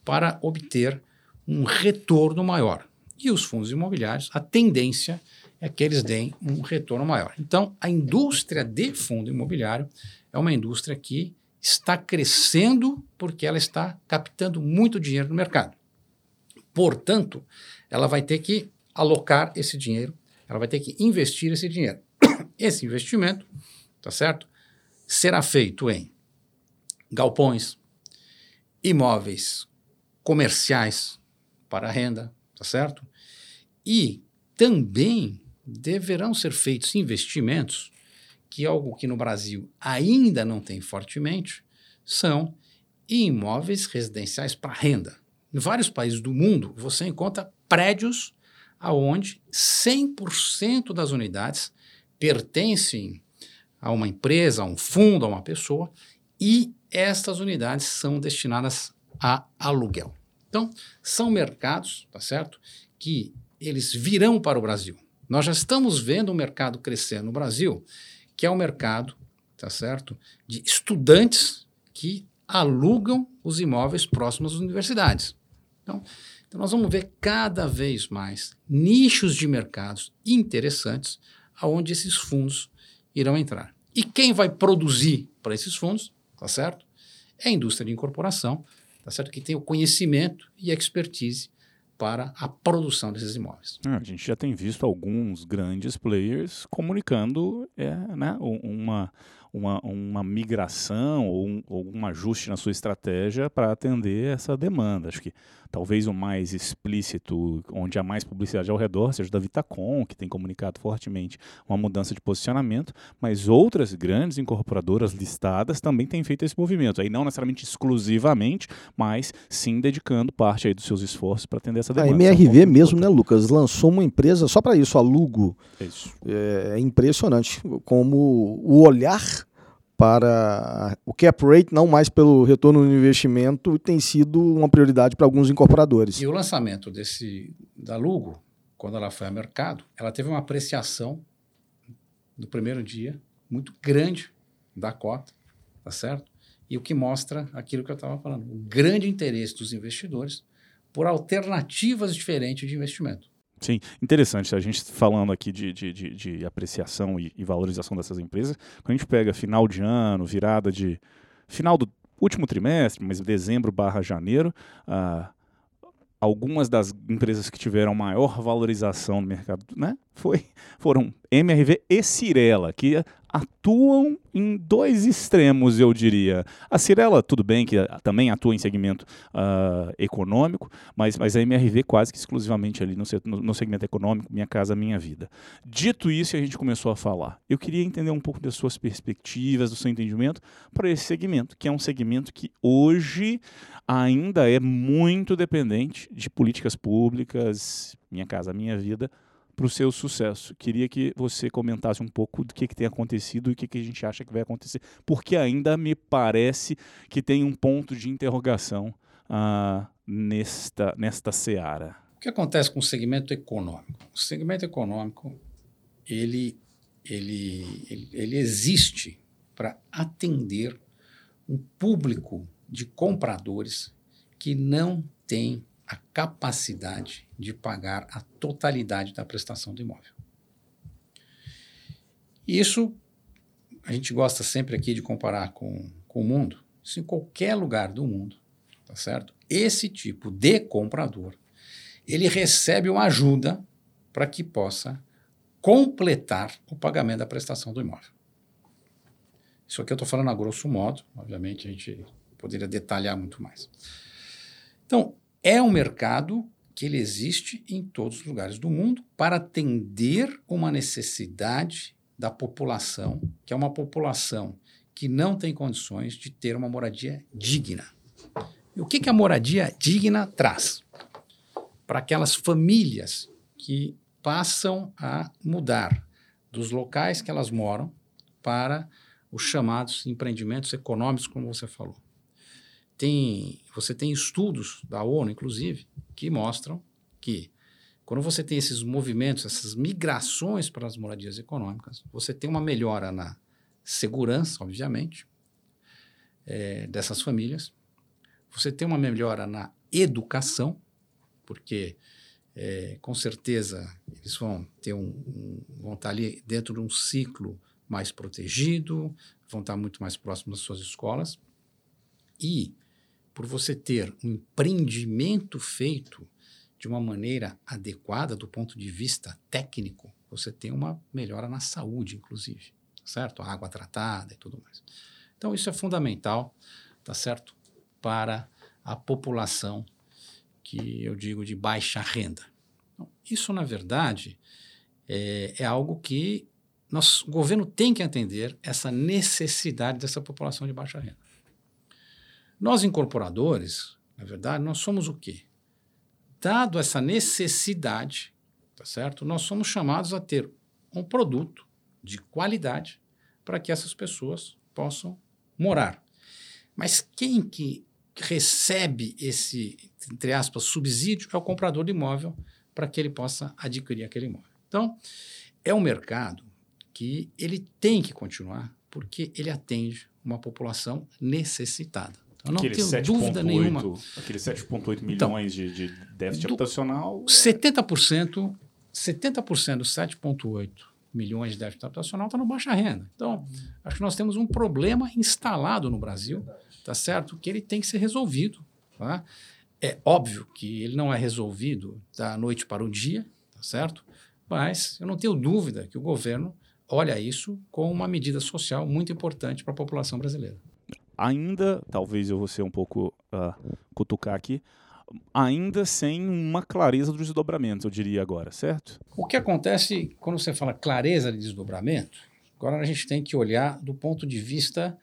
para obter um retorno maior. E os fundos imobiliários, a tendência é que eles deem um retorno maior. Então, a indústria de fundo imobiliário é uma indústria que está crescendo porque ela está captando muito dinheiro no mercado. Portanto, ela vai ter que alocar esse dinheiro, ela vai ter que investir esse dinheiro. Esse investimento, tá certo? Será feito em galpões, imóveis comerciais para renda, tá certo? E também deverão ser feitos investimentos que algo que no Brasil ainda não tem fortemente são imóveis residenciais para renda. Em vários países do mundo você encontra prédios aonde 100% das unidades pertencem a uma empresa, a um fundo, a uma pessoa, e estas unidades são destinadas a aluguel. Então, são mercados, tá certo? Que eles virão para o Brasil. Nós já estamos vendo o mercado crescer no Brasil, que é o um mercado, tá certo? De estudantes que alugam os imóveis próximos às universidades. Então, então nós vamos ver cada vez mais nichos de mercados interessantes aonde esses fundos irão entrar. E quem vai produzir para esses fundos, tá certo? É a indústria de incorporação, tá certo? Que tem o conhecimento e a expertise para a produção desses imóveis. Ah, a gente já tem visto alguns grandes players comunicando é, né, uma, uma, uma migração ou um, ou um ajuste na sua estratégia para atender essa demanda. Acho que talvez o mais explícito, onde há mais publicidade ao redor, seja da Vitacom, que tem comunicado fortemente uma mudança de posicionamento, mas outras grandes incorporadoras listadas também têm feito esse movimento. Aí não necessariamente exclusivamente, mas sim dedicando parte aí dos seus esforços para atender essa demanda. A MRV é um mesmo, né, Lucas, lançou uma empresa só para isso, a Lugo. Isso. É, é impressionante como o olhar para o cap rate, não mais pelo retorno no investimento, tem sido uma prioridade para alguns incorporadores. E o lançamento desse da Lugo, quando ela foi ao mercado, ela teve uma apreciação no primeiro dia muito grande da cota, tá certo? E o que mostra aquilo que eu estava falando, o grande interesse dos investidores por alternativas diferentes de investimento. Sim, interessante. A gente falando aqui de, de, de, de apreciação e, e, valorização dessas empresas, quando a gente pega final de ano, virada de. final do último trimestre, mas dezembro barra janeiro, uh, algumas das empresas que tiveram maior valorização no mercado, né, foi, foram MRV e Cirela, que atuam em dois extremos, eu diria. A Cirela, tudo bem, que também atua em segmento uh, econômico, mas, mas a MRV quase que exclusivamente ali no, no, segmento econômico, Minha Casa Minha Vida. Dito isso, a gente começou a falar. Eu queria entender um pouco das suas perspectivas, do seu entendimento para esse segmento, que é um segmento que hoje ainda é muito dependente de políticas públicas, Minha Casa Minha Vida, para o seu sucesso. Queria que você comentasse um pouco do que, que tem acontecido e o que, que a gente acha que vai acontecer, porque ainda me parece que tem um ponto de interrogação uh, nesta, nesta seara. O que acontece com o segmento econômico? O segmento econômico ele, ele, ele existe para atender um público de compradores que não tem a capacidade de pagar a totalidade da prestação do imóvel. Isso a gente gosta sempre aqui de comparar com, com o mundo. Isso em qualquer lugar do mundo, tá certo? Esse tipo de comprador, ele recebe uma ajuda para que possa completar o pagamento da prestação do imóvel. Isso aqui eu estou falando a grosso modo, obviamente a gente poderia detalhar muito mais. Então, é um mercado que ele existe em todos os lugares do mundo para atender uma necessidade da população, que é uma população que não tem condições de ter uma moradia digna. E o que, que a moradia digna traz? Para aquelas famílias que passam a mudar dos locais que elas moram para os chamados empreendimentos econômicos, como você falou tem, você tem estudos da ONU, inclusive, que mostram que quando você tem esses movimentos, essas migrações para as moradias econômicas, você tem uma melhora na segurança, obviamente, é, dessas famílias. Você tem uma melhora na educação, porque é, com certeza eles vão ter um, um, vão estar ali dentro de um ciclo mais protegido, vão estar muito mais próximos das suas escolas. E por você ter um empreendimento feito de uma maneira adequada do ponto de vista técnico, você tem uma melhora na saúde, inclusive, certo? A água tratada e tudo mais. Então, isso é fundamental, tá certo? Para a população que eu digo de baixa renda. Então, isso, na verdade, é, é algo que nosso, o governo tem que atender essa necessidade dessa população de baixa renda. Nós, incorporadores, na verdade, nós somos o quê? Dado essa necessidade, tá certo? Nós somos chamados a ter um produto de qualidade para que essas pessoas possam morar. Mas quem que recebe esse, entre aspas, subsídio é o comprador de imóvel para que ele possa adquirir aquele imóvel. Então, é um mercado que ele tem que continuar porque ele atende uma população necessitada. Eu não aquele tenho 7. dúvida 8, nenhuma. Aqueles 7,8 milhões então, de, de déficit do, habitacional. 70%, 70% dos 7,8 milhões de déficit habitacional está no baixa renda. Então, acho que nós temos um problema instalado no Brasil, tá certo? Que ele tem que ser resolvido. Tá? É óbvio que ele não é resolvido da noite para o dia, tá certo? Mas eu não tenho dúvida que o governo olha isso como uma medida social muito importante para a população brasileira ainda, talvez eu vou ser um pouco uh, cutucar aqui, ainda sem uma clareza dos desdobramentos, eu diria agora, certo? O que acontece quando você fala clareza de desdobramento, agora a gente tem que olhar do ponto de vista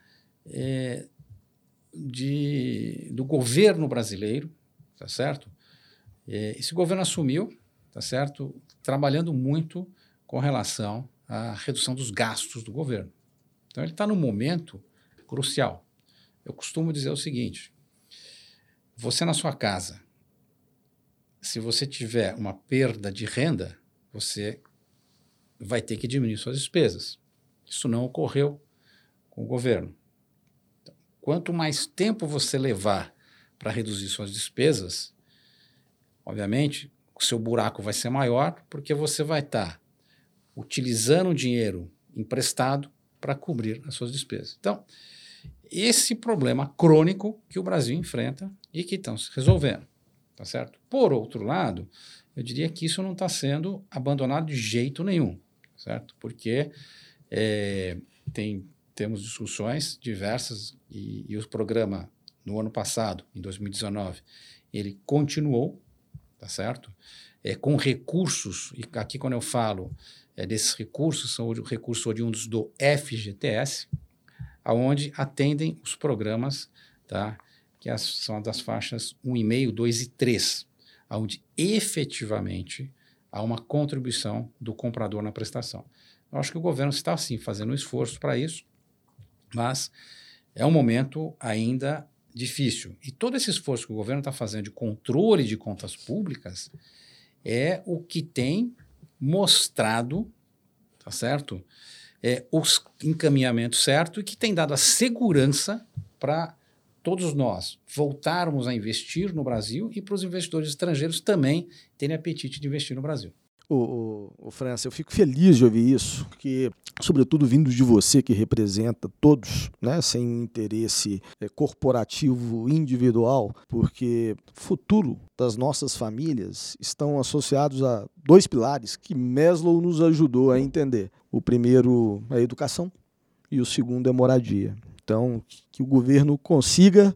é, de, do governo brasileiro, tá certo? É, esse governo assumiu, tá certo, trabalhando muito com relação à redução dos gastos do governo. Então ele está num momento crucial. Eu costumo dizer o seguinte: você na sua casa, se você tiver uma perda de renda, você vai ter que diminuir suas despesas. Isso não ocorreu com o governo. Então, quanto mais tempo você levar para reduzir suas despesas, obviamente, o seu buraco vai ser maior, porque você vai estar tá utilizando o dinheiro emprestado para cobrir as suas despesas. Então, esse problema crônico que o Brasil enfrenta e que estão se resolvendo. Tá certo? Por outro lado, eu diria que isso não está sendo abandonado de jeito nenhum, certo? Porque é, tem, temos discussões diversas e, e o programa no ano passado, em 2019, ele continuou, tá certo? É, com recursos, e aqui quando eu falo é, desses recursos, são recursos oriundos do FGTS, aonde atendem os programas, tá? que as, são das faixas 1,5, 2 e 3, onde efetivamente há uma contribuição do comprador na prestação. Eu acho que o governo está, sim, fazendo um esforço para isso, mas é um momento ainda difícil. E todo esse esforço que o governo está fazendo de controle de contas públicas é o que tem mostrado, tá certo? É, os encaminhamentos certos e que tem dado a segurança para todos nós voltarmos a investir no Brasil e para os investidores estrangeiros também terem apetite de investir no Brasil. O, o, o França, eu fico feliz de ouvir isso, que, sobretudo vindo de você que representa todos, né, sem interesse é, corporativo individual, porque futuro das nossas famílias estão associados a dois pilares que Maslow nos ajudou a entender. O primeiro é a educação e o segundo é moradia. Então, que o governo consiga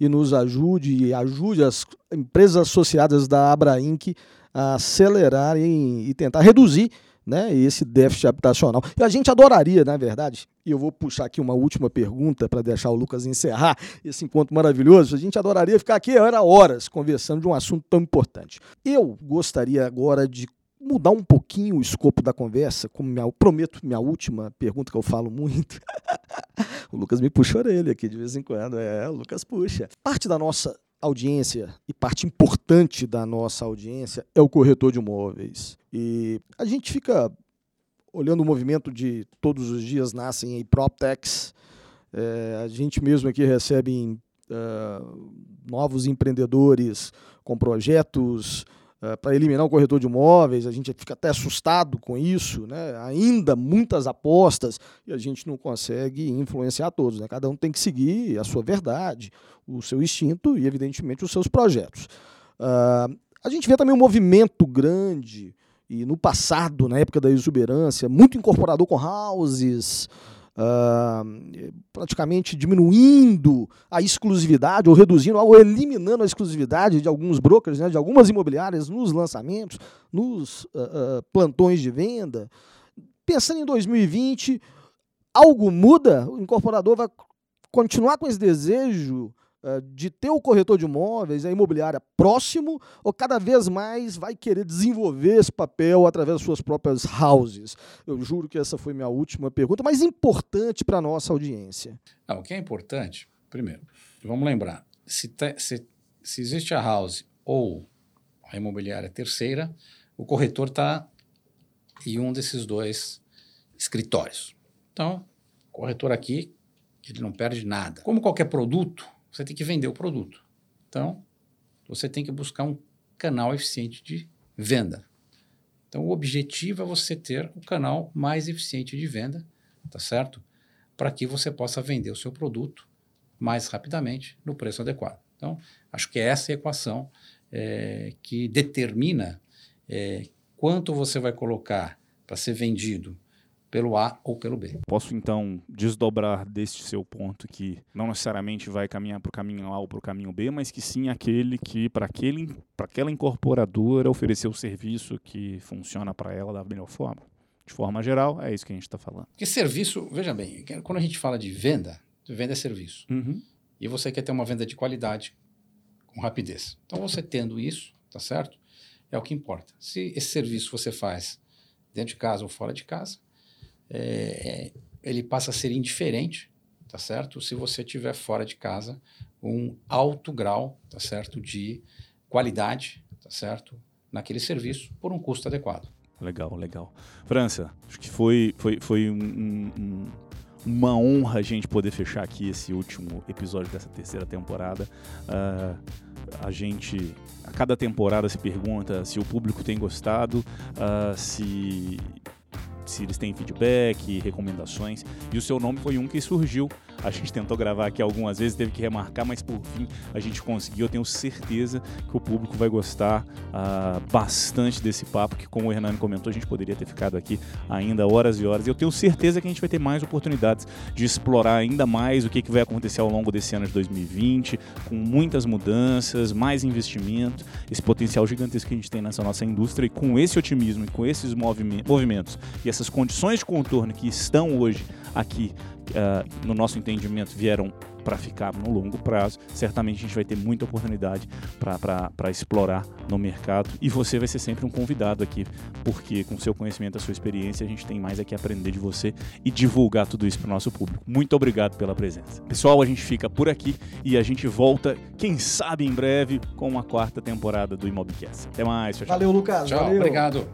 e nos ajude e ajude as empresas associadas da Abrainc a acelerarem e tentar reduzir né, esse déficit habitacional. E a gente adoraria, na verdade, e eu vou puxar aqui uma última pergunta para deixar o Lucas encerrar esse encontro maravilhoso. A gente adoraria ficar aqui era horas conversando de um assunto tão importante. Eu gostaria agora de mudar um pouquinho o escopo da conversa, como minha, prometo minha última pergunta que eu falo muito. o Lucas me puxa a orelha aqui de vez em quando. É, o Lucas puxa. Parte da nossa audiência e parte importante da nossa audiência é o corretor de imóveis. E a gente fica olhando o movimento de todos os dias nascem aí PropTechs. É, a gente mesmo aqui recebe uh, novos empreendedores com projetos uh, para eliminar o corretor de imóveis. A gente fica até assustado com isso. Né? Ainda muitas apostas e a gente não consegue influenciar todos. Né? Cada um tem que seguir a sua verdade, o seu instinto e, evidentemente, os seus projetos. Uh, a gente vê também um movimento grande, e no passado, na época da exuberância, muito incorporador com houses, uh, praticamente diminuindo a exclusividade, ou reduzindo, ou eliminando a exclusividade de alguns brokers, né, de algumas imobiliárias nos lançamentos, nos uh, uh, plantões de venda. Pensando em 2020, algo muda? O incorporador vai continuar com esse desejo de ter o corretor de imóveis, a imobiliária próximo, ou cada vez mais vai querer desenvolver esse papel através das suas próprias houses? Eu juro que essa foi minha última pergunta, mas importante para a nossa audiência. Não, o que é importante, primeiro, vamos lembrar, se, te, se, se existe a house ou a imobiliária terceira, o corretor está em um desses dois escritórios. Então, corretor aqui, ele não perde nada. Como qualquer produto, você tem que vender o produto. Então, você tem que buscar um canal eficiente de venda. Então, o objetivo é você ter o canal mais eficiente de venda, tá certo? Para que você possa vender o seu produto mais rapidamente no preço adequado. Então, acho que é essa equação é, que determina é, quanto você vai colocar para ser vendido pelo A ou pelo B. Posso então desdobrar deste seu ponto que não necessariamente vai caminhar para o caminho A ou para o caminho B, mas que sim aquele que para aquele para aquela incorporadora oferecer o serviço que funciona para ela da melhor forma. De forma geral, é isso que a gente está falando. Porque serviço, veja bem, quando a gente fala de venda, venda é serviço. Uhum. E você quer ter uma venda de qualidade com rapidez. Então, você tendo isso, tá certo? É o que importa. Se esse serviço você faz dentro de casa ou fora de casa, é, ele passa a ser indiferente, tá certo? Se você tiver fora de casa um alto grau, tá certo, de qualidade, tá certo, naquele serviço por um custo adequado. Legal, legal. França, acho que foi, foi, foi um, um, uma honra a gente poder fechar aqui esse último episódio dessa terceira temporada. Uh, a gente, a cada temporada, se pergunta se o público tem gostado, uh, se se eles têm feedback, recomendações. E o seu nome foi um que surgiu. A gente tentou gravar aqui algumas vezes, teve que remarcar, mas por fim a gente conseguiu. Eu tenho certeza que o público vai gostar uh, bastante desse papo, que como o Hernani comentou, a gente poderia ter ficado aqui ainda horas e horas. E eu tenho certeza que a gente vai ter mais oportunidades de explorar ainda mais o que, que vai acontecer ao longo desse ano de 2020, com muitas mudanças, mais investimento, esse potencial gigantesco que a gente tem nessa nossa indústria. E com esse otimismo e com esses movimentos e essas condições de contorno que estão hoje aqui uh, no nosso entendimento vieram para ficar no longo prazo, certamente a gente vai ter muita oportunidade para explorar no mercado e você vai ser sempre um convidado aqui, porque com seu conhecimento, a sua experiência, a gente tem mais aqui a aprender de você e divulgar tudo isso para o nosso público. Muito obrigado pela presença. Pessoal, a gente fica por aqui e a gente volta, quem sabe em breve, com uma quarta temporada do Imobcast. Até mais. Tchau, tchau. Valeu, Lucas. Tchau, valeu. obrigado.